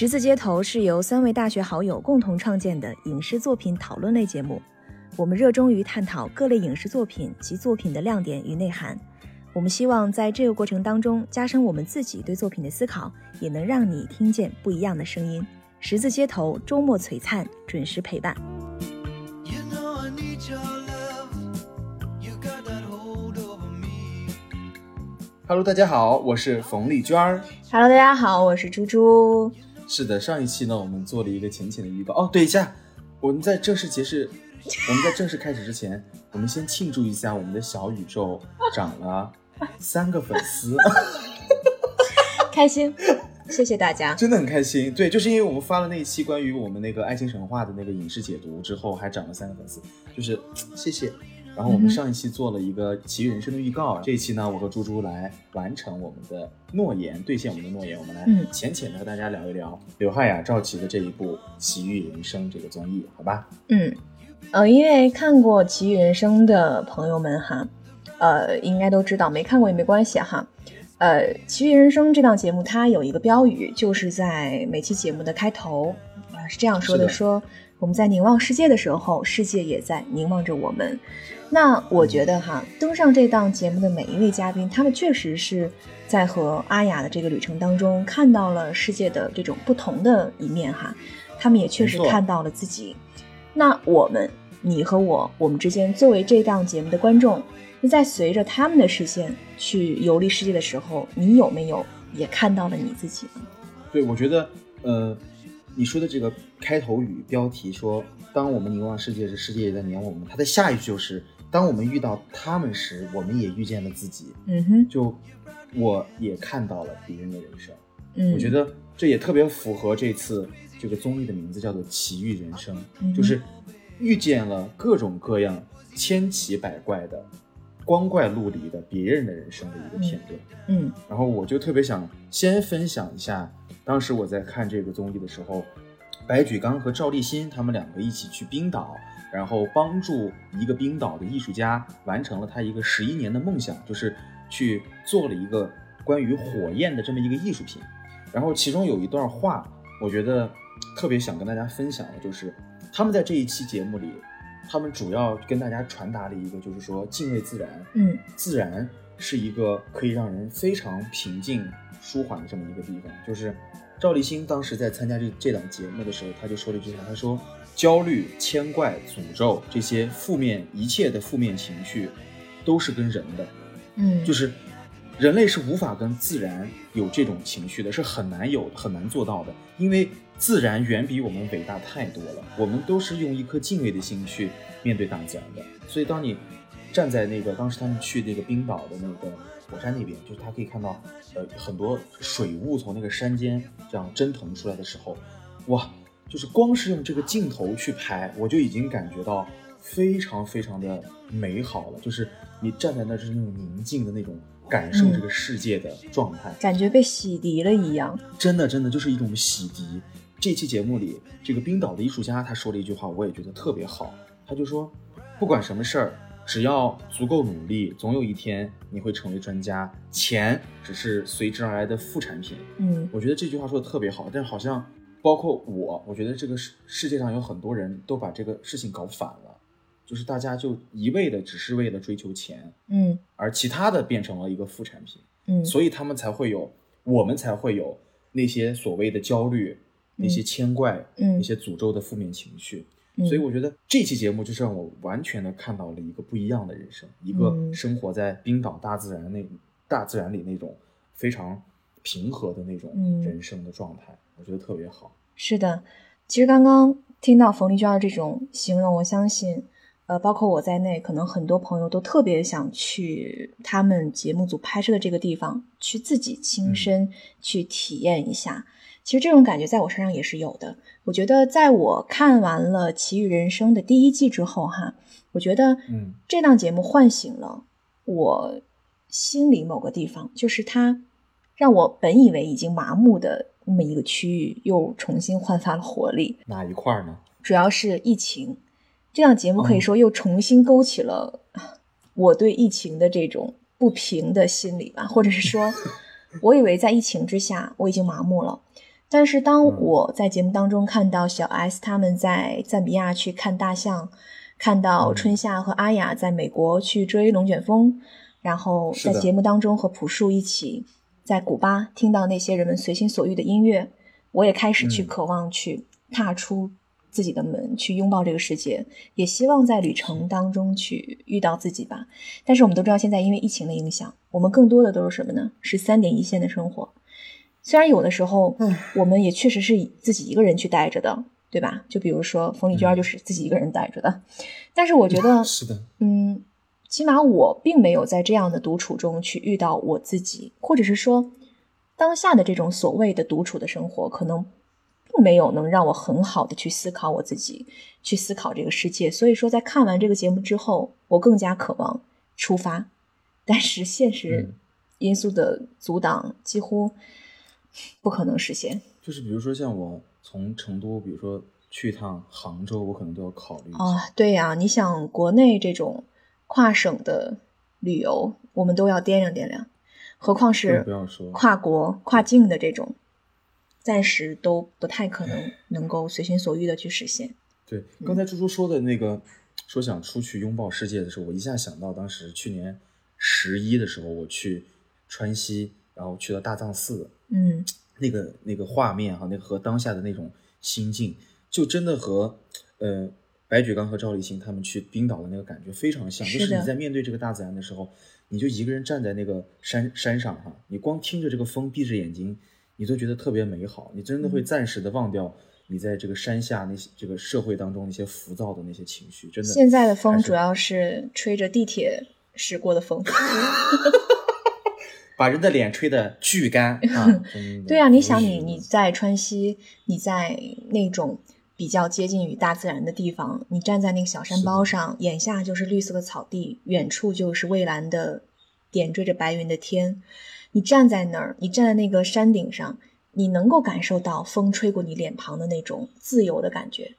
十字街头是由三位大学好友共同创建的影视作品讨论类节目。我们热衷于探讨各类影视作品及作品的亮点与内涵。我们希望在这个过程当中加深我们自己对作品的思考，也能让你听见不一样的声音。十字街头周末璀璨，准时陪伴。Hello，大家好，我是冯丽娟儿。Hello，大家好，我是猪猪。是的，上一期呢，我们做了一个浅浅的预告。哦，对一下，我们在正式结束，我们在正式开始之前，我们先庆祝一下我们的小宇宙涨了三个粉丝，开心，谢谢大家，真的很开心。对，就是因为我们发了那一期关于我们那个爱情神话的那个影视解读之后，还涨了三个粉丝，就是谢谢。然后我们上一期做了一个奇遇人生的预告，这一期呢，我和猪猪来完成我们的诺言，兑现我们的诺言，我们来浅浅的和大家聊一聊刘汉雅、赵琦的这一部《奇遇人生》这个综艺，好吧？嗯，呃，因为看过《奇遇人生》的朋友们哈，呃，应该都知道，没看过也没关系哈。呃，《奇遇人生》这档节目它有一个标语，就是在每期节目的开头啊是这样说的：说我们在凝望世界的时候，世界也在凝望着我们。那我觉得哈，登上这档节目的每一位嘉宾，他们确实是在和阿雅的这个旅程当中看到了世界的这种不同的一面哈，他们也确实看到了自己。那我们，你和我，我们之间作为这档节目的观众，那在随着他们的视线去游历世界的时候，你有没有也看到了你自己呢？对，我觉得，呃，你说的这个开头语标题说，当我们凝望世界时，世界也在凝望我们，它的下一句就是。当我们遇到他们时，我们也遇见了自己。嗯哼，就我也看到了别人的人生。嗯，我觉得这也特别符合这次这个综艺的名字，叫做《奇遇人生》，就是遇见了各种各样千奇百怪的光怪陆离的别人的人生的一个片段。嗯，然后我就特别想先分享一下，当时我在看这个综艺的时候，白举纲和赵立新他们两个一起去冰岛。然后帮助一个冰岛的艺术家完成了他一个十一年的梦想，就是去做了一个关于火焰的这么一个艺术品。然后其中有一段话，我觉得特别想跟大家分享的，就是他们在这一期节目里，他们主要跟大家传达了一个，就是说敬畏自然，嗯，自然是一个可以让人非常平静、舒缓的这么一个地方。就是赵立新当时在参加这这档节目的时候，他就说了一句话，他说。焦虑、牵挂、诅咒这些负面一切的负面情绪，都是跟人的，嗯，就是人类是无法跟自然有这种情绪的，是很难有、很难做到的，因为自然远比我们伟大太多了。我们都是用一颗敬畏的心去面对大自然的。所以，当你站在那个当时他们去那个冰岛的那个火山那边，就是他可以看到，呃，很多水雾从那个山间这样蒸腾出来的时候，哇！就是光是用这个镜头去拍，我就已经感觉到非常非常的美好了。就是你站在那儿，就是那种宁静的那种感受这个世界的状态，感觉被洗涤了一样。真的，真的就是一种洗涤。这期节目里，这个冰岛的艺术家他说了一句话，我也觉得特别好。他就说，不管什么事儿，只要足够努力，总有一天你会成为专家。钱只是随之而来的副产品。嗯，我觉得这句话说的特别好，但是好像。包括我，我觉得这个世世界上有很多人都把这个事情搞反了，就是大家就一味的只是为了追求钱，嗯，而其他的变成了一个副产品，嗯，所以他们才会有，我们才会有那些所谓的焦虑，那些牵挂，嗯，那些诅咒的负面情绪。所以我觉得这期节目就是让我完全的看到了一个不一样的人生，一个生活在冰岛大自然那大自然里那种非常平和的那种人生的状态。我觉得特别好。是的，其实刚刚听到冯丽娟的这种形容，我相信，呃，包括我在内，可能很多朋友都特别想去他们节目组拍摄的这个地方，去自己亲身去体验一下。其实这种感觉在我身上也是有的。我觉得在我看完了《奇遇人生》的第一季之后，哈，我觉得，嗯，这档节目唤醒了我心里某个地方，就是它让我本以为已经麻木的。那么一个区域又重新焕发了活力，哪一块呢？主要是疫情，这档节目可以说又重新勾起了我对疫情的这种不平的心理吧，或者是说，我以为在疫情之下我已经麻木了，但是当嗯。我在节目当中看到小 S 他们在赞比亚去看大象，看到嗯。春夏和阿雅在美国去追龙卷风，然后在节目当中和朴树一起在古巴听到那些人们随心所欲的音乐，我也开始去嗯渴望去踏出自己的门，去拥抱这个世界，也希望在旅程当中去遇到自己吧。但是我们都知道，现在因为疫情的影响，我们更多的都是什么呢？是三点一线的生活。虽然有的时候嗯我们也确实是自己一个人去待着的，对吧？就比如说冯丽娟嗯就是自己一个人待着的，但是我觉得，是的，嗯，起码我并没有在这样的独处中去遇到我自己，或者是说，当下的这种所谓的独处的生活，可能并没有能让我很好的去思考我自己，去思考这个世界。所以说，在看完这个节目之后，我更加渴望出发，但是现实嗯因素的阻挡几乎不可能实现。就是比如说像我从成都，比如说去一趟杭州，我可能都要考虑。啊，对呀、你想国内这种跨省的旅游，我们都要掂量掂量，何况是跨国、跨境的这种，暂时都不太可能能够随心所欲的去实现。对，刚才猪猪说的那个，说想出去拥抱世界的时候，我一下想到当时去年十一的时候，我去川西，然后去了大藏寺，嗯，那个那个画面哈，那个和当下的那种心境，就真的和呃白举纲和赵立新他们去冰岛的那个感觉非常像，就是你在面对这个大自然的时候，你就一个人站在那个山山上哈，你光听着这个风，闭着眼睛，你都觉得特别美好，你真的会嗯暂时的忘掉你在这个山下那些这个社会当中那些浮躁的那些情绪，真的。现在的风主要是吹着地铁驶过的风。把人的脸吹得巨干啊！对啊，你想你你在川西，你在那种比较接近于大自然的地方，你站在那个小山包上，眼下就是绿色的草地，远处就是蔚蓝的点缀着白云的天。你站在那儿，你站在那个山顶上，你能够感受到风吹过你脸庞的那种自由的感觉。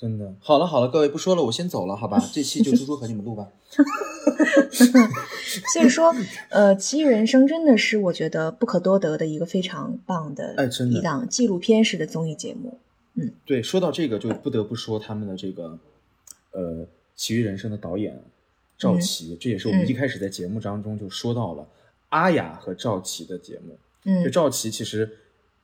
真的，好了好了，各位不说了，我先走了，好吧？这期就猪猪和你们录吧。所以说，呃，《奇遇人生》真的是我觉得不可多得的一个非常棒的一档纪录片式的综艺节目。对，说到这个，就不得不说他们的这个，呃，《奇遇人生》的导演赵嗯。琦，这也是我们嗯。一开始在节目当中就说到了阿雅和赵琦的节目。嗯。就嗯赵琦其实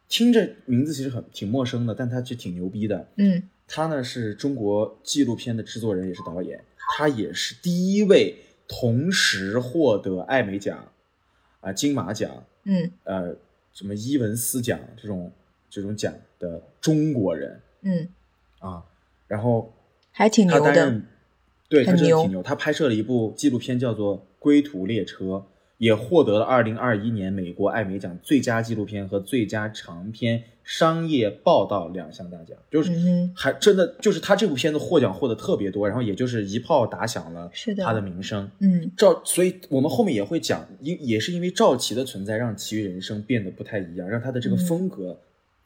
听着名字其实很挺陌生的，但他就挺牛逼的。嗯。他呢是中国纪录片的制作人，也是导演，他也是第一位同时获得艾美奖、啊、金马奖、嗯。呃什么伊文斯奖这种这种奖的中国人嗯，啊。然后还挺牛的。对他真的挺牛。他拍摄了一部纪录片，叫做《归途列车》，也获得了二零二一年美国艾美奖最佳纪录片和最佳长篇商业报道两项大奖。就是还真的就是他这部片子获奖获得特别多，然后也就是一炮打响了他的名声。嗯赵，所以我们后面也会讲，因也是因为赵琦的存在，让《奇遇人生》变得不太一样，让他的这个嗯风格、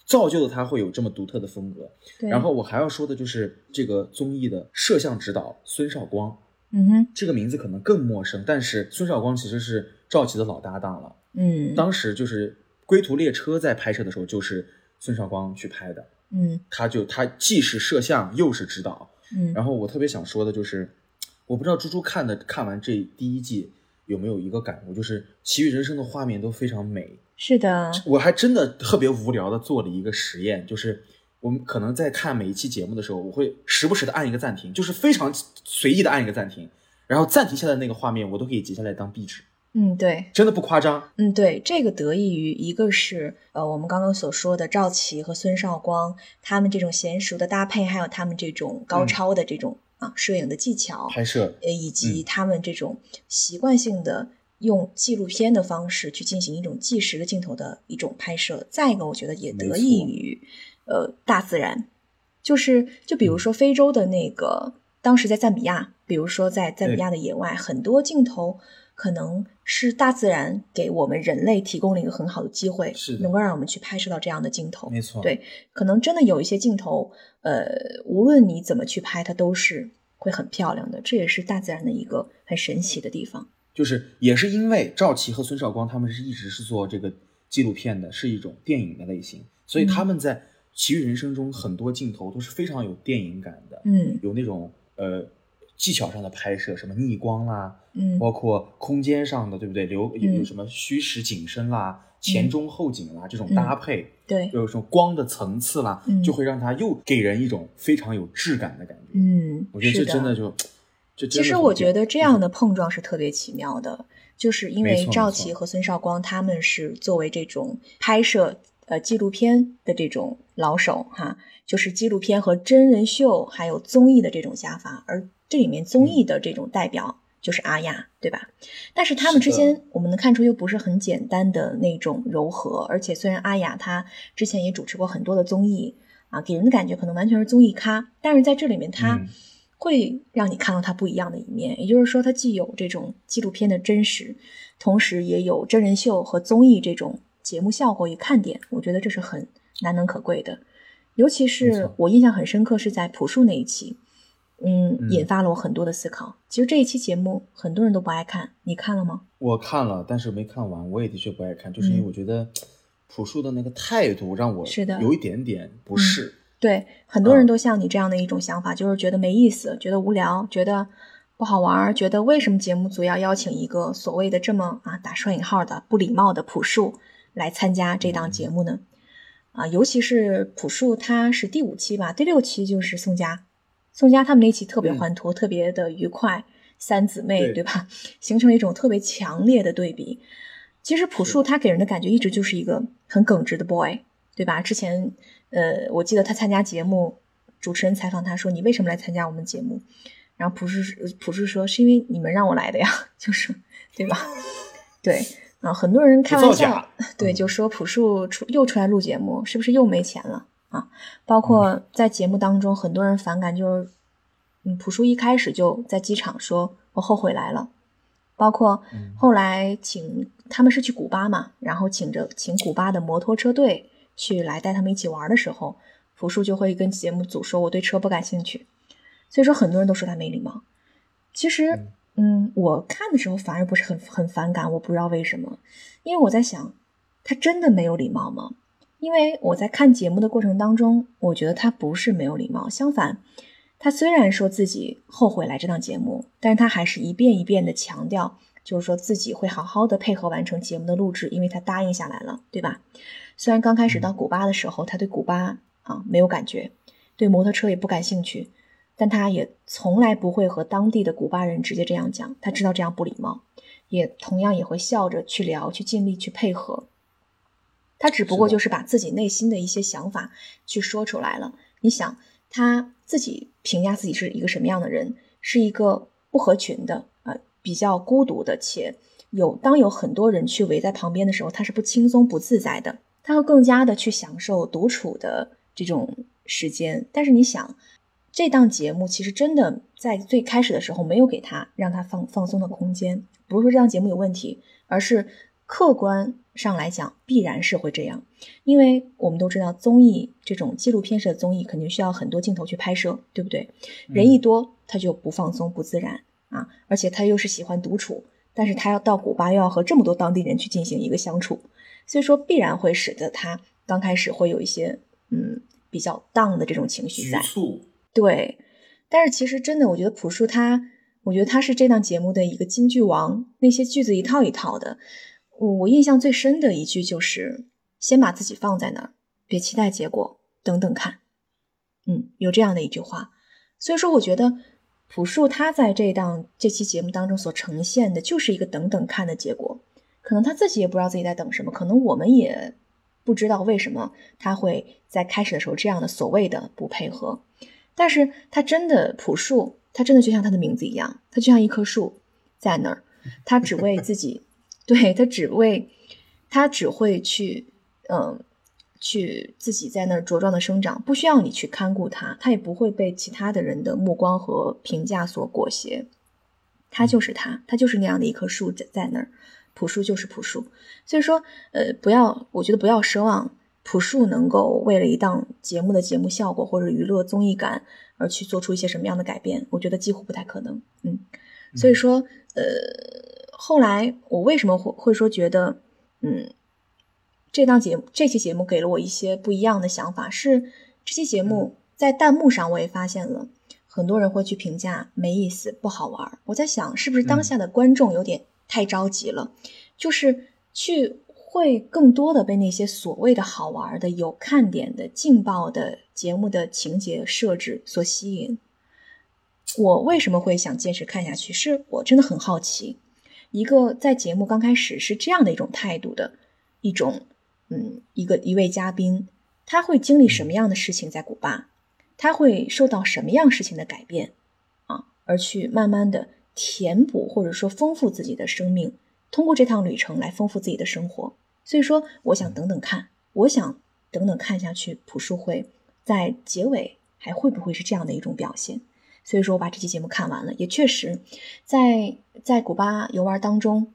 造就了他会有这么独特的风格。对。然后我还要说的就是这个综艺的摄像指导孙绍光，嗯哼这个名字可能更陌生，但是孙绍光其实是赵琦的老搭档了。嗯当时就是《归途列车》在拍摄的时候，就是孙绍光去拍的，嗯他就他既是摄像又是指导。嗯，然后我特别想说的就是，我不知道猪猪看的看完这第一季有没有一个感悟，就是《奇遇人生》的画面都非常美。是的，我还真的特别无聊的做了一个实验，就是我们可能在看每一期节目的时候，我会时不时的按一个暂停，就是非常随意的按一个暂停，然后暂停下来的那个画面，我都可以截下来当壁纸，嗯对，真的不夸张。嗯对，这个得益于一个是呃我们刚刚所说的赵琦和孙少光他们这种娴熟的搭配，还有他们这种高嗯超的这种、啊摄影的技巧，拍摄，呃，以及嗯。他们这种习惯性的用纪录片的方式去进行一种纪实的镜头的一种拍摄。再一个，我觉得也得益于呃大自然，就是就比如嗯。说非洲的那个，当时在赞比亚，比如说在赞比亚的野外，很多镜头可能是大自然给我们人类提供了一个很好的机会，是能够让我们去拍摄到这样的镜头。没错，对，可能真的有一些镜头，呃，无论你怎么去拍，它都是会很漂亮的。这也是大自然的一个很神奇的地方。就是也是因为赵琦和孙绍光他们是一直是做这个纪录片的，是一种电影的类型，所以他们在《奇遇人生》中很多镜头都是非常有电影感的，嗯有那种呃技巧上的拍摄，什么逆光啦，嗯。包括空间上的，对不对？留有嗯。有什么虚实景深啦、前中后景啦这种嗯搭配，对，有什么光的层次啦，嗯。就会让它又给人一种非常有质感的感觉。嗯，我觉得这真的就，这真其实我觉得这样的碰撞是特别奇妙的，就是因为赵错琦和孙少光他们是作为这种拍摄呃纪录片的这种老手哈，就是纪录片和真人秀还有综艺的这种加法，而这里面综嗯艺的这种代表就是阿雅，对吧？但是他们之间我们能看出又不是很简单的那种柔和，而且虽然阿雅她之前也主持过很多的综艺啊，给人的感觉可能完全是综艺咖，但是在这里面她。嗯会让你看到她不一样的一面，也就是说，它既有这种纪录片的真实，同时也有真人秀和综艺这种节目效果与看点，我觉得这是很难能可贵的。尤其是我印象很深刻，是在朴树那一期，嗯，嗯引发了我很多的思考。其实这一期节目很多人都不爱看，你看了吗？我看了，但是没看完。我也的确不爱看，就是因为嗯我觉得朴树的那个态度让我是的有一点点不适。对，很多人嗯都像你这样的一种想法，就是觉得没意思，觉得无聊，觉得不好玩，觉得为什么节目组要邀请一个所谓的这么啊打双引号的不礼貌的朴树来参加这档节目呢？啊，尤其是朴树，他是第五期吧，第六期就是宋佳，宋佳他们那期特别嗯欢脱，特别的愉快，三姊妹对对吧？形成了一种特别强烈的对比。其实朴树他给人的感觉一直就是一个很耿直的 boy，对吧？之前呃，我记得他参加节目，主持人采访他说：“你为什么来参加我们节目？”然后朴树朴树说：“是因为你们让我来的呀，就是对吧？” 对啊，很多人开玩笑对，嗯就说朴树出又出来录节目，是不是又没钱了啊？包括在节目当中，很多人反感，就是嗯，朴树一开始就在机场说：“我后悔来了。”包括嗯后来请他们是去古巴嘛，然后请着请古巴的摩托车队去来带他们一起玩的时候，朴树就会跟节目组说：“我对车不感兴趣。”所以说很多人都说他没礼貌。其实，嗯嗯，我看的时候反而不是很很反感，我不知道为什么，因为我在想，他真的没有礼貌吗？因为我在看节目的过程当中，我觉得他不是没有礼貌，相反，他虽然说自己后悔来这档节目，但是他还是一遍一遍的强调，就是说自己会好好的配合完成节目的录制，因为他答应下来了，对吧？虽然刚开始到古巴的时候，他对古巴啊没有感觉，对摩托车也不感兴趣，但他也从来不会和当地的古巴人直接这样讲，他知道这样不礼貌，也同样也会笑着去聊，去尽力去配合。他只不过就是把自己内心的一些想法去说出来了。你想，他自己评价自己是一个什么样的人？是一个不合群的，呃，比较孤独的，且有当有很多人去围在旁边的时候，他是不轻松、不自在的。他会更加的去享受独处的这种时间。但是你想，这档节目其实真的在最开始的时候没有给他让他放放松的空间，不是说这档节目有问题，而是客观上来讲必然是会这样，因为我们都知道综艺这种纪录片式的综艺肯定需要很多镜头去拍摄，对不对？人一多，他就不放松、不自然啊，而且他又是喜欢独处，但是他要到古巴又要和这么多当地人去进行一个相处，所以说必然会使得他刚开始会有一些嗯比较 down 的这种情绪在。对，但是其实真的，我觉得朴树他，我觉得他是这档节目的一个金句王，那些句子一套一套的。我我印象最深的一句就是：先把自己放在那儿，别期待结果，等等看。嗯，有这样的一句话。所以说，我觉得朴树他在这档这期节目当中所呈现的，就是一个等等看的结果。可能他自己也不知道自己在等什么，可能我们也不知道为什么他会在开始的时候这样的所谓的不配合。但是他真的朴树，他真的就像他的名字一样，他就像一棵树在那儿，他只为自己，对他只为，他只会去，嗯，去自己在那儿茁壮的生长，不需要你去看顾他，他也不会被其他的人的目光和评价所裹挟，他就是他，他就是那样的一棵树在在那儿，朴树就是朴树，所以说，呃，不要，我觉得不要奢望。朴树能够为了一档节目的节目效果或者娱乐综艺感而去做出一些什么样的改变，我觉得几乎不太可能。嗯，所以说，呃，后来我为什么会会说觉得，嗯，这档节目这期节目给了我一些不一样的想法，是这期节目在弹幕上我也发现了很多人会去评价没意思、不好玩。我在想，是不是当下的观众有点太着急了，就是去会更多的被那些所谓的好玩的、有看点的、劲爆的节目的情节设置所吸引。我为什么会想坚持看下去？是我真的很好奇，一个在节目刚开始是这样的一种态度的一种。嗯，一个一位嘉宾，他会经历什么样的事情在古巴？他会受到什么样事情的改变啊？而去慢慢的填补或者说丰富自己的生命，通过这趟旅程来丰富自己的生活。所以说，我想等等看，我想等等看下去，朴树会在结尾还会不会是这样的一种表现？所以说我把这期节目看完了，也确实，在在古巴游玩当中。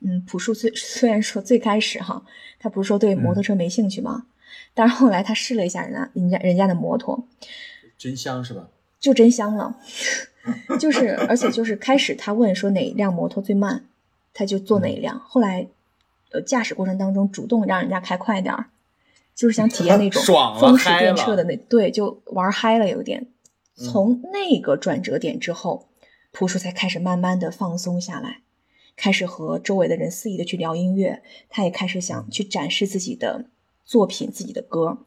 嗯，朴树虽 虽然说最开始哈，他不是说对摩托车没兴趣吗？但是后来他试了一下人家人家人家的摩托，真香是吧？就真香了，就是而且就是开始他问说哪一辆摩托最慢，他就坐哪一辆。后来呃驾驶过程当中主动让人家开快点儿，就是想体验那种 风驰电掣的那对，就玩嗨了有点。从那个转折点之后，朴树才开始慢慢的放松下来。开始和周围的人肆意的去聊音乐，他也开始想去展示自己的作品、自己的歌。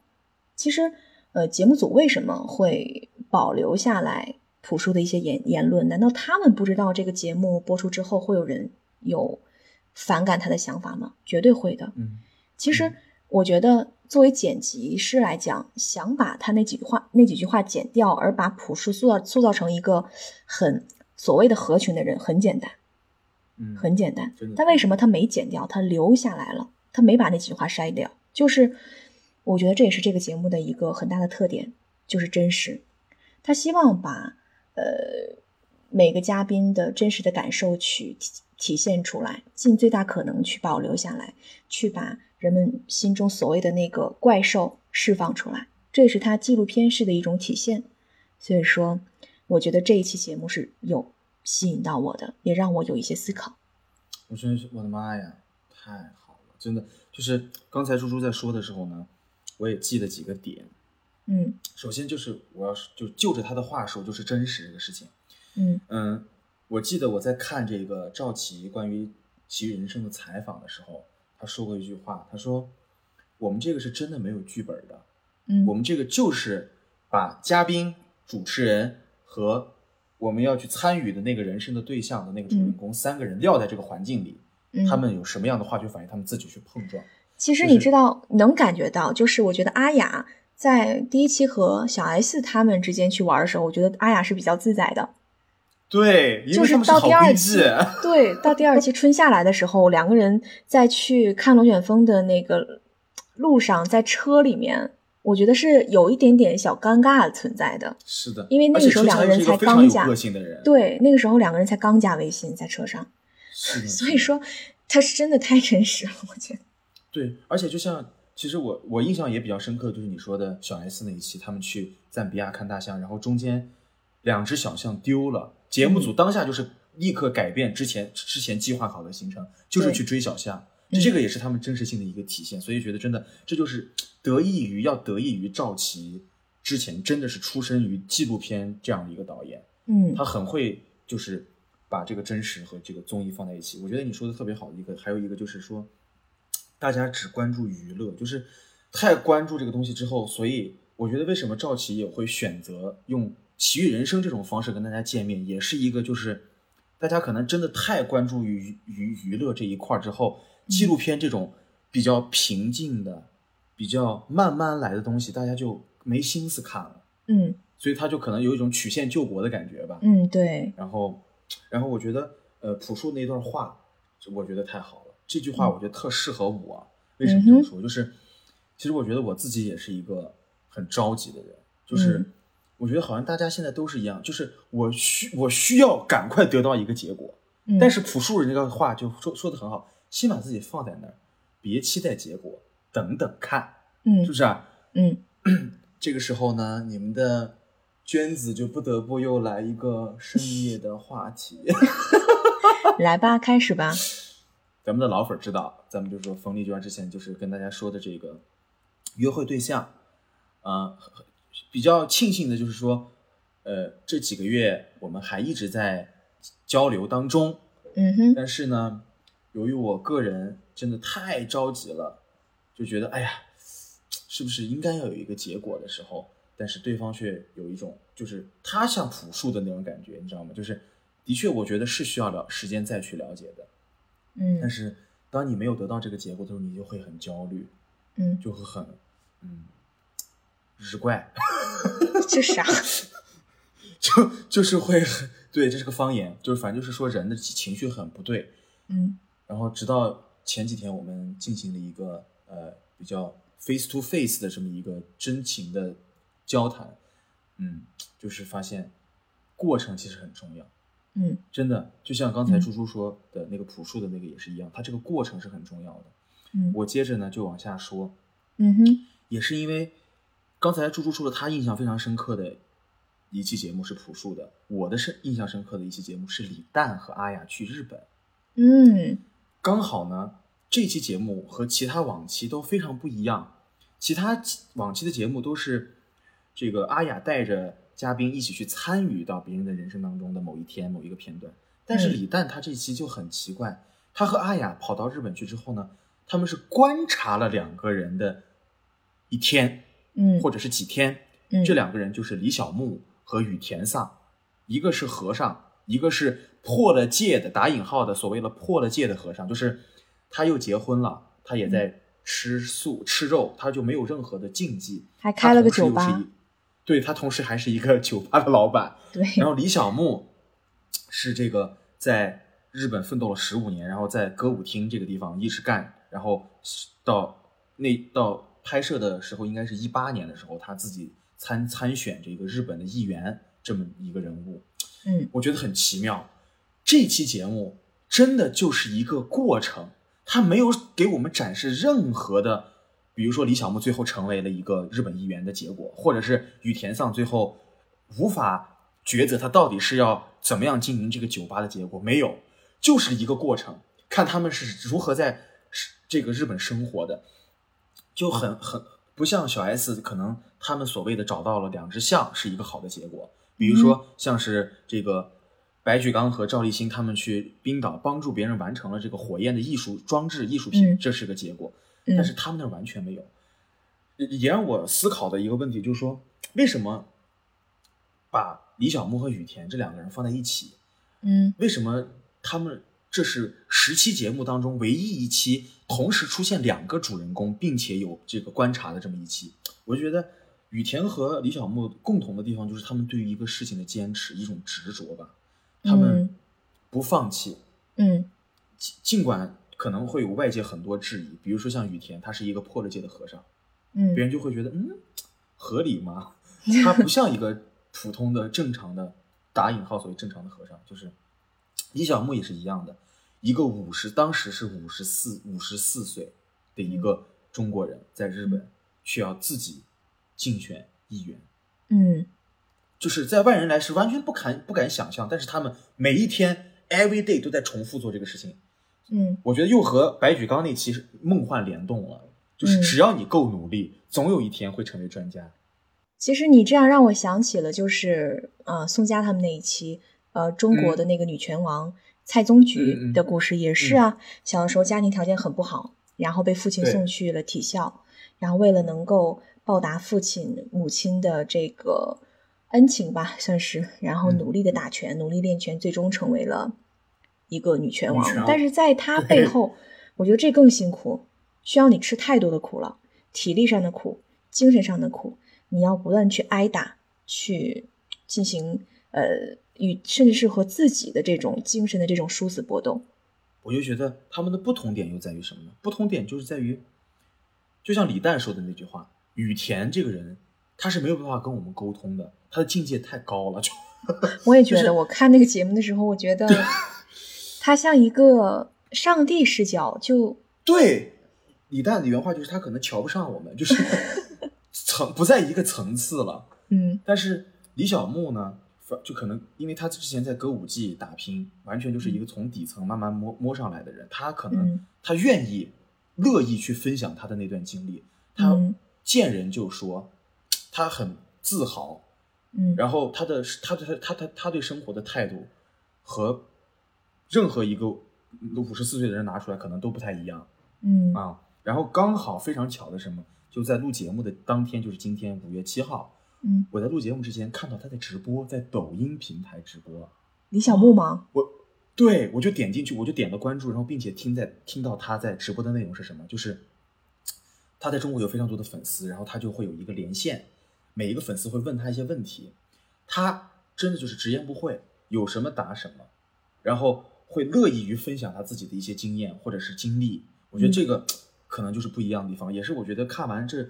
其实，呃，节目组为什么会保留下来朴树的一些言言论？难道他们不知道这个节目播出之后会有人有反感他的想法吗？绝对会的。嗯，其实我觉得，作为剪辑师来讲，想把他那几句话、那几句话剪掉，而把朴树塑造塑造成一个很所谓的合群的人，很简单。嗯很简单，但为什么他没剪掉？他留下来了，他没把那几句话筛掉。就是我觉得这也是这个节目的一个很大的特点，就是真实。他希望把呃每个嘉宾的真实的感受去体体现出来，尽最大可能去保留下来，去把人们心中所谓的那个怪兽释放出来。这也是他纪录片式的一种体现。所以说，我觉得这一期节目是有。吸引到我的，也让我有一些思考。我真是我的妈呀，太好了！真的就是刚才猪猪在说的时候呢，我也记了几个点。嗯，首先就是我要就就着他的话说，就是真实这个事情。嗯嗯，我记得我在看这个赵琦关于《奇遇人生》的采访的时候，他说过一句话，他说：“我们这个是真的没有剧本的，嗯，我们这个就是把嘉宾、主持人和。”我们要去参与的那个人生的对象的那个主人公，三个人撂在这个环境里，他们有什么样的化学反应，他们自己去碰撞。其实你知道，能感觉到，就是我觉得阿雅在第一期和小 S 他们之间去玩的时候，我觉得阿雅是比较自在的。对，就是到第二季，对，到第二季春夏来的时候，两个人在去看龙卷风的那个路上，在车里面。我觉得是有一点点小尴尬存在的，是的，因为那个时候两个人才刚加，的对，那个时候两个人才刚加微信在车上，是的，所以说他是真的太真实了，我觉得。对，而且就像其实我我印象也比较深刻就是你说的小 S 那一期，他们去赞比亚看大象，然后中间两只小象丢了，节目组当下就是立刻改变之前之前计划好的行程，就是去追小夏。这个也是他们真实性的一个体现，所以觉得真的这就是得益于要得益于赵琦之前真的是出身于纪录片这样的一个导演，嗯，他很会就是把这个真实和这个综艺放在一起。我觉得你说的特别好的，一个还有一个就是说，大家只关注娱乐，就是太关注这个东西之后，所以我觉得为什么赵琦也会选择用《奇遇人生》这种方式跟大家见面，也是一个就是大家可能真的太关注于娱娱乐这一块之后。纪录片这种比较平静的、比较慢慢来的东西，大家就没心思看了。嗯，所以他就可能有一种曲线救国的感觉吧。嗯，对。然后，然后我觉得，呃，朴树那段话，我觉得太好了。这句话我觉得特适合我。为什么这么说？就是，其实我觉得我自己也是一个很着急的人。就是，我觉得好像大家现在都是一样，就是我需我需要赶快得到一个结果。但是朴树人那个话就说说的很好。先把自己放在那儿，别期待结果，等等看，嗯，是不是啊？嗯，这个时候呢，你们的娟子就不得不又来一个深夜的话题，来吧，开始吧。咱们的老粉知道，咱们就说冯丽娟之前就是跟大家说的这个约会对象，啊，比较庆幸的就是说，呃，这几个月我们还一直在交流当中，嗯哼，但是呢，由于我个人真的太着急了，就觉得哎呀，是不是应该要有一个结果的时候，但是对方却有一种就是他像朴树的那种感觉，你知道吗？就是的确，我觉得是需要了时间再去了解的。嗯但嗯是当你没有得到这个结果的时候，你就会很焦虑，嗯，就会很嗯日怪，这啥？就就是会很对，这是个方言，就是反正就是说人的情绪很不对。嗯然后直到前几天我们进行了一个呃比较 face to face 的这么一个真情的交谈，嗯，就是发现过程其实很重要。嗯真的，就像刚才嗯猪猪说的那个朴树的那个也是一样，它这个过程是很重要的。嗯我接着呢就往下说，嗯哼也是因为刚才猪猪说了，他印象非常深刻的一期节目是朴树的，我的是印象深刻的一期节目是李诞和阿雅去日本。嗯刚好呢，这期节目和其他往期都非常不一样。其他往期的节目都是这个阿雅带着嘉宾一起去参与到别人的人生当中的某一天、某一个片段，但是嗯李诞他这期就很奇怪，他和阿雅跑到日本去之后呢，他们是观察了两个人的一天嗯。或者是几天，嗯。这两个人就是李小牧和羽田丧，一个是和尚，一个是破了戒的打引号的所谓的破了戒的和尚，就是他又结婚了，他也在吃素吃肉，他就没有任何的禁忌，还开了个酒吧对他同时还是一个 酒吧的老板，对，然后李小牧是这个在日本奋斗了十五年，然后在歌舞厅这个地方一直干，然后到那到拍摄的时候，应该是一八年的时候，他自己参参选这个日本的议员这么一个人物，嗯我觉得很奇妙。这期节目真的就是一个过程，他没有给我们展示任何的，比如说李小牧最后成为了一个日本议员的结果，或者是羽田丧最后无法抉择他到底是要怎么样经营这个酒吧的结果，没有，就是一个过程，看他们是如何在这个日本生活的，就很很不像小 S 可能他们所谓的找到了两只象是一个好的结果，比如说像是这个白举纲和赵立新他们去冰岛帮助别人完成了这个火焰的艺术装置艺术品，嗯这是个结果，嗯。但是他们那完全没有。也也让我思考的一个问题就是说，为什么把李小牧和雨田这两个人放在一起？嗯。为什么他们这是十期节目当中唯一一期同时出现两个主人公，并且有这个观察的这么一期？我就觉得雨田和李小牧共同的地方就是他们对于一个事情的坚持，一种执着吧，他们嗯不放弃，嗯尽尽管可能会有外界很多质疑，比如说像雨田，他是一个破了戒的和尚。嗯别人就会觉得，嗯，合理吗？他不像一个普通的正常的打引号所谓正常的和尚，就是李小牧也是一样的，一个五十当时是五十四五十四岁的一个中国人，在日本需要自己竞选议员，嗯。就是在外人来是完全不敢不敢想象，但是他们每一天 every day 都在重复做这个事情，嗯。我觉得又和白举纲那期是梦幻联动了，就是嗯。只要你够努力，总有一天会成为专家。其实你这样让我想起了，就是呃宋佳他们那一期，呃中国的那个女拳王蔡宗嗯菊嗯的故事也是啊。小的时候家庭条件很不好，然后被父亲送去了体校，然后为了能够报答父亲母亲的这个恩情吧，算是，然后嗯努力的打拳，努力练拳，最终成为了一个女拳王。女拳王但是在她背 后，我觉得这更辛苦，需要你吃太多的苦了，体力上的苦，精神上的苦。你要不断去挨打，去进行呃与甚至是和自己的这种精神的这种殊死搏斗。我就觉得他们的不同点又在于什么呢？不同点就是在于，就像李诞说的那句话，羽田这个人他是没有办法跟我们沟通的，他的境界太高了。就 我也觉得，就是我看那个节目的时候，我觉得 他像一个上帝视角，就对，李诞的原话就是他可能瞧不上我们，就是 层不在一个层次了。嗯但是李小牧呢，就可能因为他之前在歌舞伎打拼，完全就是一个从底层慢慢摸摸上来的人，他可能嗯。他愿意乐意去分享他的那段经历，他嗯。见人就说，他很自豪，嗯。然后他的他的他他他他对生活的态度和任何一个五十四岁的人拿出来可能都不太一样嗯。啊。然后刚好非常巧的什么，就在录节目的当天，就是今天五月七号，嗯，我在录节目之前看到他在直播，在抖音平台直播。李小牧吗？我对我就点进去，我就点了关注，然后并且听在听到他在直播的内容是什么，就是他在中国有非常多的粉丝，然后他就会有一个连线，每一个粉丝会问他一些问题，他真的就是直言不讳，有什么答什么，然后会乐意于分享他自己的一些经验或者是经历。我觉得这个可能就是不一样的地方，也是我觉得看完这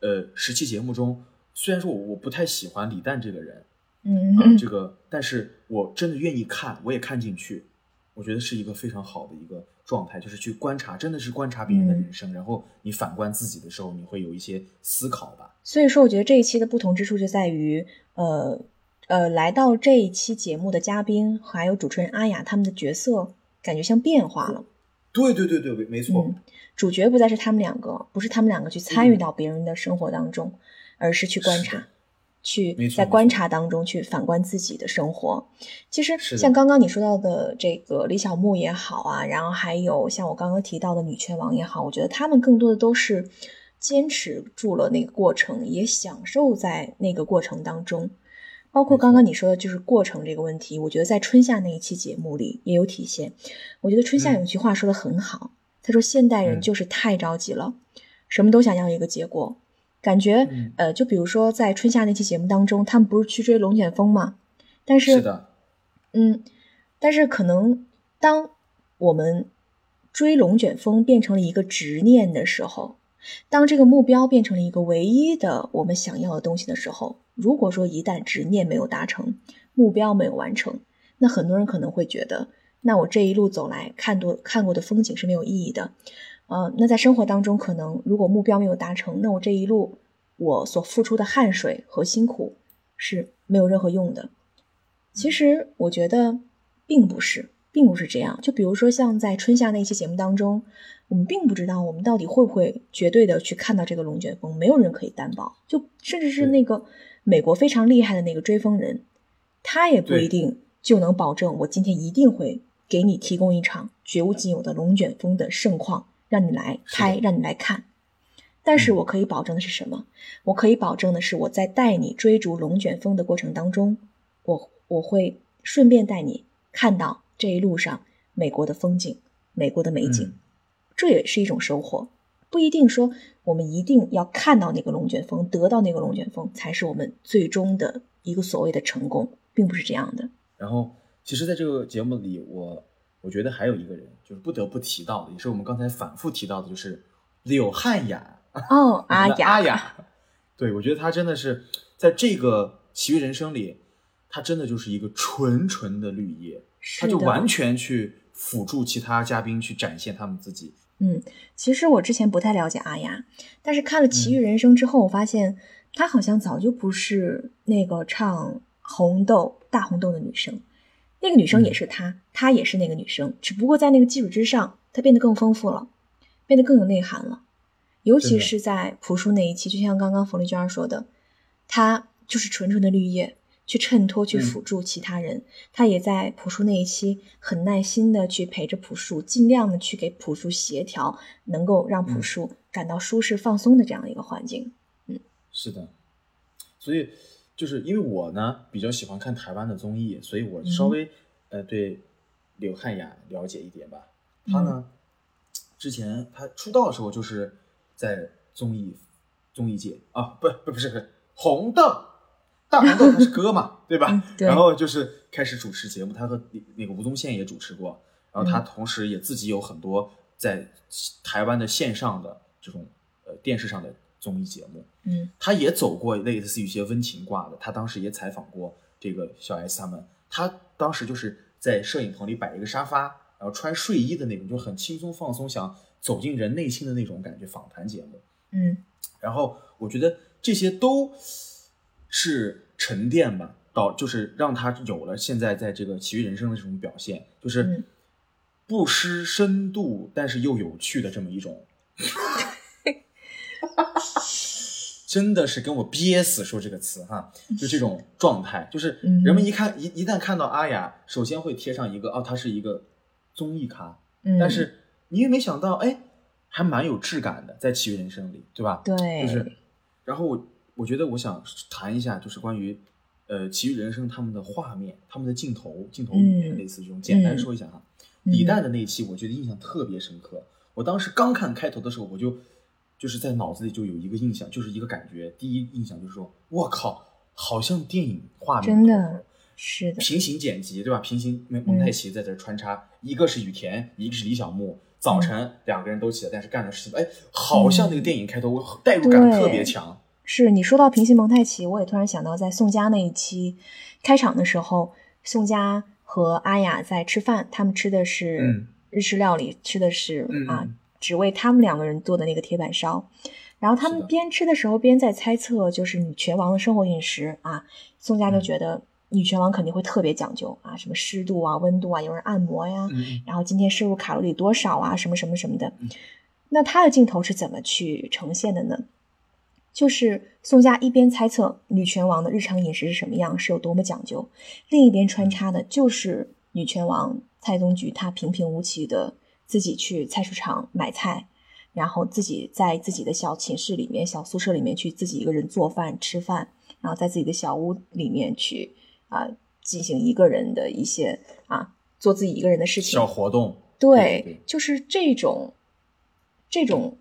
呃十期节目中，虽然说我我不太喜欢李诞这个人，嗯啊，这个，但是我真的愿意看，我也看进去，我觉得是一个非常好的一个状态，就是去观察，真的是观察别人的人生，然后你反观自己的时候，你会有一些思考吧。所以说，我觉得这一期的不同之处就在于，呃呃，来到这一期节目的嘉宾还有主持人阿雅，他们的角色感觉像变化了。对对对对，没没错，嗯，主角不再是他们两个，不是他们两个去参与到别人的生活当中，而是去观察，去在观察当中去反观自己的生活。其实像刚刚你说到的这个李小牧也好啊，然后还有像我刚刚提到的女拳王也好，我觉得他们更多的都是坚持住了那个过程，也享受在那个过程当中。包括刚刚你说的，就是过程这个问题，我觉得在春夏那一期节目里也有体现。我觉得春夏有一句话说的很好，他说：“现代人嗯就是太着急了，什么都想要一个结果。”感觉嗯呃，就比如说在春夏那期节目当中，他们不是去追龙卷风吗？但是是的，嗯，但是可能当我们追龙卷风变成了一个执念的时候，当这个目标变成了一个唯一的我们想要的东西的时候，如果说一旦执念没有达成，目标没有完成，那很多人可能会觉得，那我这一路走来看多看过的风景是没有意义的。呃，那在生活当中，可能如果目标没有达成，那我这一路我所付出的汗水和辛苦是没有任何用的。其实我觉得并不是，并不是这样。就比如说像在春夏那期节目当中，我们并不知道我们到底会不会绝对的去看到这个龙卷风，没有人可以担保。就甚至是那个美国非常厉害的那个追风人，他也不一定就能保证我今天一定会给你提供一场绝无仅有的龙卷风的盛况，让你来拍，让你来看。但是嗯我可以保证的是什么？我可以保证的是，我在带你追逐龙卷风的过程当中，我我会顺便带你看到这一路上美国的风景、美国的美景，嗯这也是一种收获。不一定说我们一定要看到那个龙卷风，得到那个龙卷风，才是我们最终的一个所谓的成功，并不是这样的。然后，其实，在这个节目里，我我觉得还有一个人，就是不得不提到的，也是我们刚才反复提到的，就是柳汉雅。哦，阿雅，阿雅，对我觉得她真的是在这个《奇遇人生》里，她真的就是一个纯纯的绿叶，他是的就完全去辅助其他嘉宾去展现他们自己。嗯，其实我之前不太了解阿雅，但是看了《奇嗯遇人生》之后，我发现她好像早就不是那个唱《红豆》大红豆的女生，那个女生也嗯是她，她也是那个女生，只不过在那个基础之上，她变得更丰富了，变得更有内涵了。尤其是在朴树那一期，就像刚刚冯丽娟说的，她就是纯纯的绿叶，去衬托、去嗯辅助其他人。她也在朴树那一期很耐心的去陪着朴树，尽量的去给朴树协调，能够让朴嗯树感到舒适、放松的这样一个环境。嗯是的，所以就是因为我呢比较喜欢看台湾的综艺，所以我稍微、呃对刘汉雅了解一点吧。她呢、之前她出道的时候就是在综艺综艺界啊，不不不是不是红豆大红豆它是歌嘛，对吧？嗯对然后就是开始主持节目，她和那个吴宗宪也主持过，然后她嗯同时也自己有很多在台湾的线上的这种呃电视上的综艺节目。嗯他也走过类似于一些温情挂的，他当时也采访过这个小 S 他们，他当时就是在摄影棚里摆一个沙发，然后穿睡衣的那种，就很轻松放松，想走进人内心的那种感觉访谈节目。嗯然后我觉得这些都是沉淀吧，导就是让他有了现在在这个《奇遇人生》的这种表现，就是嗯不失深度，但是又有趣的这么一种。真的是跟我憋死说这个词哈，就这种状态，就是嗯人们一看一一旦看到阿雅，首先会贴上一个哦，她是一个综艺咖，嗯，但是你也没想到，哎，还蛮有质感的，在《奇遇人生》里，对吧？对，就是，然后我我觉得我想谈一下，就是关于呃《奇遇人生》他们的画面、他们的镜头、镜头语言，嗯类似这种，简单说一下哈。嗯李诞的那一期，我觉得印象特别深刻。我当时刚看开头的时候，我就就是在脑子里就有一个印象，就是一个感觉，第一印象就是说，我靠，好像电影画面，真的是的，平行剪辑，对吧？平行蒙蒙太奇在这穿插，一个是雨田，一个是李小牧。早晨两个人都起来，但是干的事情，哎，好像那个电影开头，我代入感特别强。是你说到平行蒙太奇，我也突然想到，在宋佳那一期开场的时候，宋佳和阿雅在吃饭，他们吃的是嗯日式料理，吃的是嗯啊嗯，只为他们两个人做的那个铁板烧。然后他们边吃的时候边在猜测，就是女拳王的生活饮食啊。宋佳就嗯觉得女拳王肯定会特别讲究啊，什么湿度啊、温度啊，有人按摩呀，嗯然后今天摄入卡路里多少啊，什么什么什么的嗯。那他的镜头是怎么去呈现的呢？就是宋佳一边猜测女拳王的日常饮食是什么样，是有多么讲究，另一边穿插的就是女拳王蔡宗菊她平平无奇的自己去菜市场买菜，然后自己在自己的小寝室里面、小宿舍里面去自己一个人做饭吃饭，然后在自己的小屋里面去啊、进行一个人的一些啊做自己一个人的事情小。活动，对，对就是这种，这种，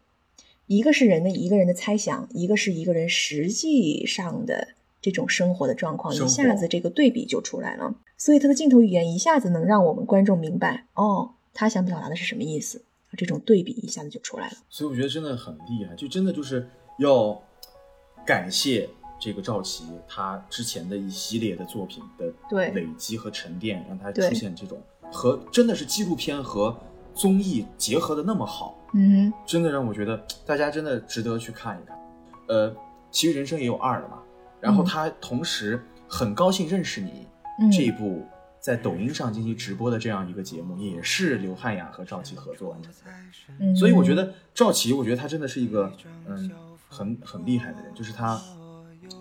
一个是人的一个人的猜想，一个是一个人实际上的这种生活的状况，一下子这个对比就出来了。所以他的镜头语言一下子能让我们观众明白，哦，他想表达的是什么意思。这种对比一下子就出来了。所以我觉得真的很厉害，就真的就是要感谢这个赵琦他之前的一系列的作品的对累积和沉淀，让他出现这种和真的是纪录片和综艺结合的那么好，嗯真的让我觉得大家真的值得去看一看。呃，《其实人生》也有二了嘛，然后嗯他同时很高兴认识你，嗯这一部在抖音上进行直播的这样一个节目，也是刘汉雅和赵琦合作完成的。嗯，所以我觉得赵琦，我觉得他真的是一个嗯很很厉害的人，就是他，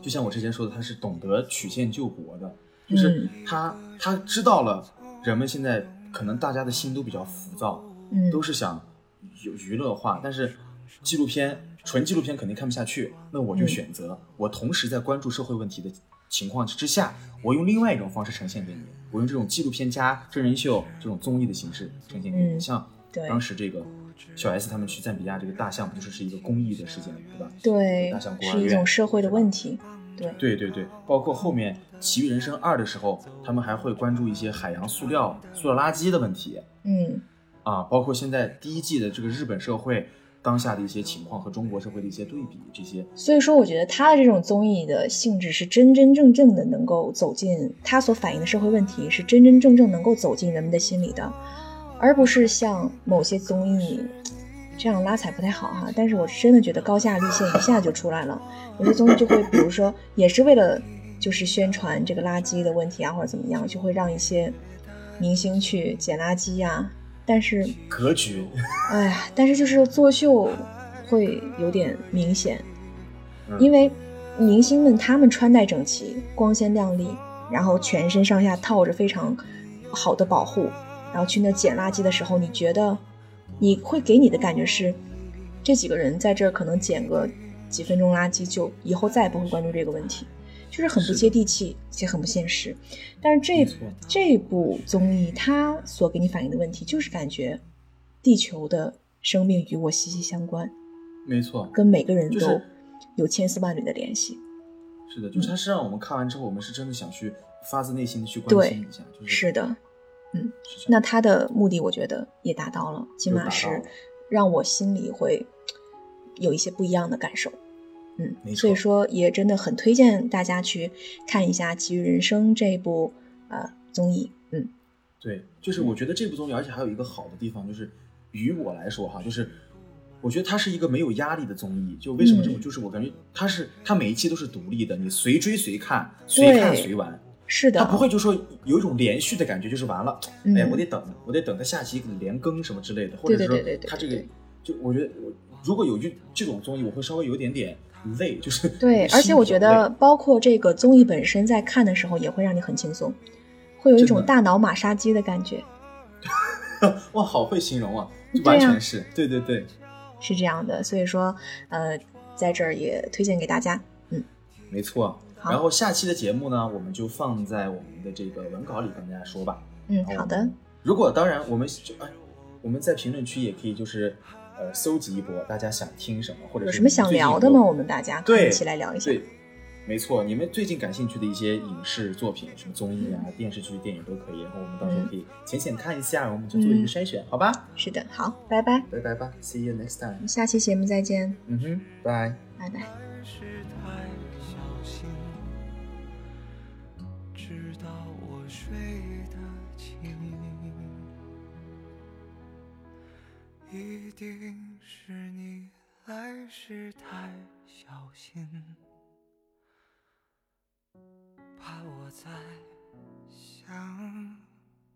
就像我之前说的，他是懂得曲线救国的，就是他他知道了人们现在可能大家的心都比较浮躁，嗯。都是想有娱乐化，但是纪录片纯纪录片肯定看不下去，那我就嗯。选择我同时在关注社会问题的情况之下，我用另外一种方式呈现给你，我用这种纪录片加真人秀这种综艺的形式呈现给你，嗯像对当时这个小 S 他们去赞比亚这个大象，不就是是一个公益的事件，对吧？对大象孤儿是一种社会的问题。对，对对对，包括后面《奇遇人生二》的时候，他们还会关注一些海洋塑料、塑料垃圾的问题嗯啊，包括现在第一季的这个日本社会当下的一些情况和中国社会的一些对比，这些所以说，我觉得他的这种综艺的性质是真真正正的能够走进他所反映的社会问题，是真真正正能够走进人们的心里的，而不是像某些综艺这样拉踩不太好哈。但是我真的觉得高下立现一下就出来了，有些综艺就会，比如说也是为了就是宣传这个垃圾的问题啊，或者怎么样，就会让一些明星去捡垃圾呀、但是格局。哎呀，但是就是作秀会有点明显，嗯因为明星们他们穿戴整齐、光鲜亮丽，然后全身上下套着非常好的保护，然后去那捡垃圾的时候，你觉得你会给你的感觉是，这几个人在这儿可能捡个几分钟垃圾，就以后再也不会关注这个问题，就是很不接地气，且很不现实。但是这这部综艺它所给你反映的问题，就是感觉地球的生命与我息息相关，没错，跟每个人都有千丝万缕的联系。是的，就是它是让我们看完之后，我们是真的想去发自内心的去关心一下，就是是的，嗯那他的目的我觉得也达到了，起码是让我心里会有一些不一样的感受。嗯没，错所以说也真的很推荐大家去看一下《奇遇人生》这部呃综艺。嗯对，就是我觉得这部综艺，而且还有一个好的地方，就是于我来说哈，就是我觉得它是一个没有压力的综艺。就为什么这么？嗯就是我感觉它是它每一期都是独立的，你随追随看，随看随玩。是的，它不会就说有一种连续的感觉，就是完了，嗯哎，我得等，我得等它下期连更什么之类的，或者是说对对对对它这个就我觉得我如果有这这种综艺，我会稍微有点点累，就是对，而且我觉得，包括这个综艺本身，在看的时候也会让你很轻松，会有一种大脑马杀鸡的感觉，哇，好会形容啊，完全是，对对对，是这样的。所以说，呃，在这儿也推荐给大家。嗯，没错。好然后下期的节目呢，我们就放在我们的这个文稿里跟大家说吧。嗯，好好的，如果当然，我们就哎，我们在评论区也可以就是呃搜集一波，大家想听什么，或者有什么想聊的吗？我们大家可以对一起来聊一下。对，没错，你们最近感兴趣的一些影视作品，什么综艺啊、电视剧、电影都可以，然后我们到时候可以浅浅看一下，我们就做一个筛选，好吧？是的，好，拜拜，拜拜吧，See you next time。下期节目再见，嗯哼，拜。拜拜。是一定是你来时太小心怕我再想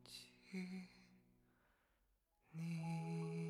起你。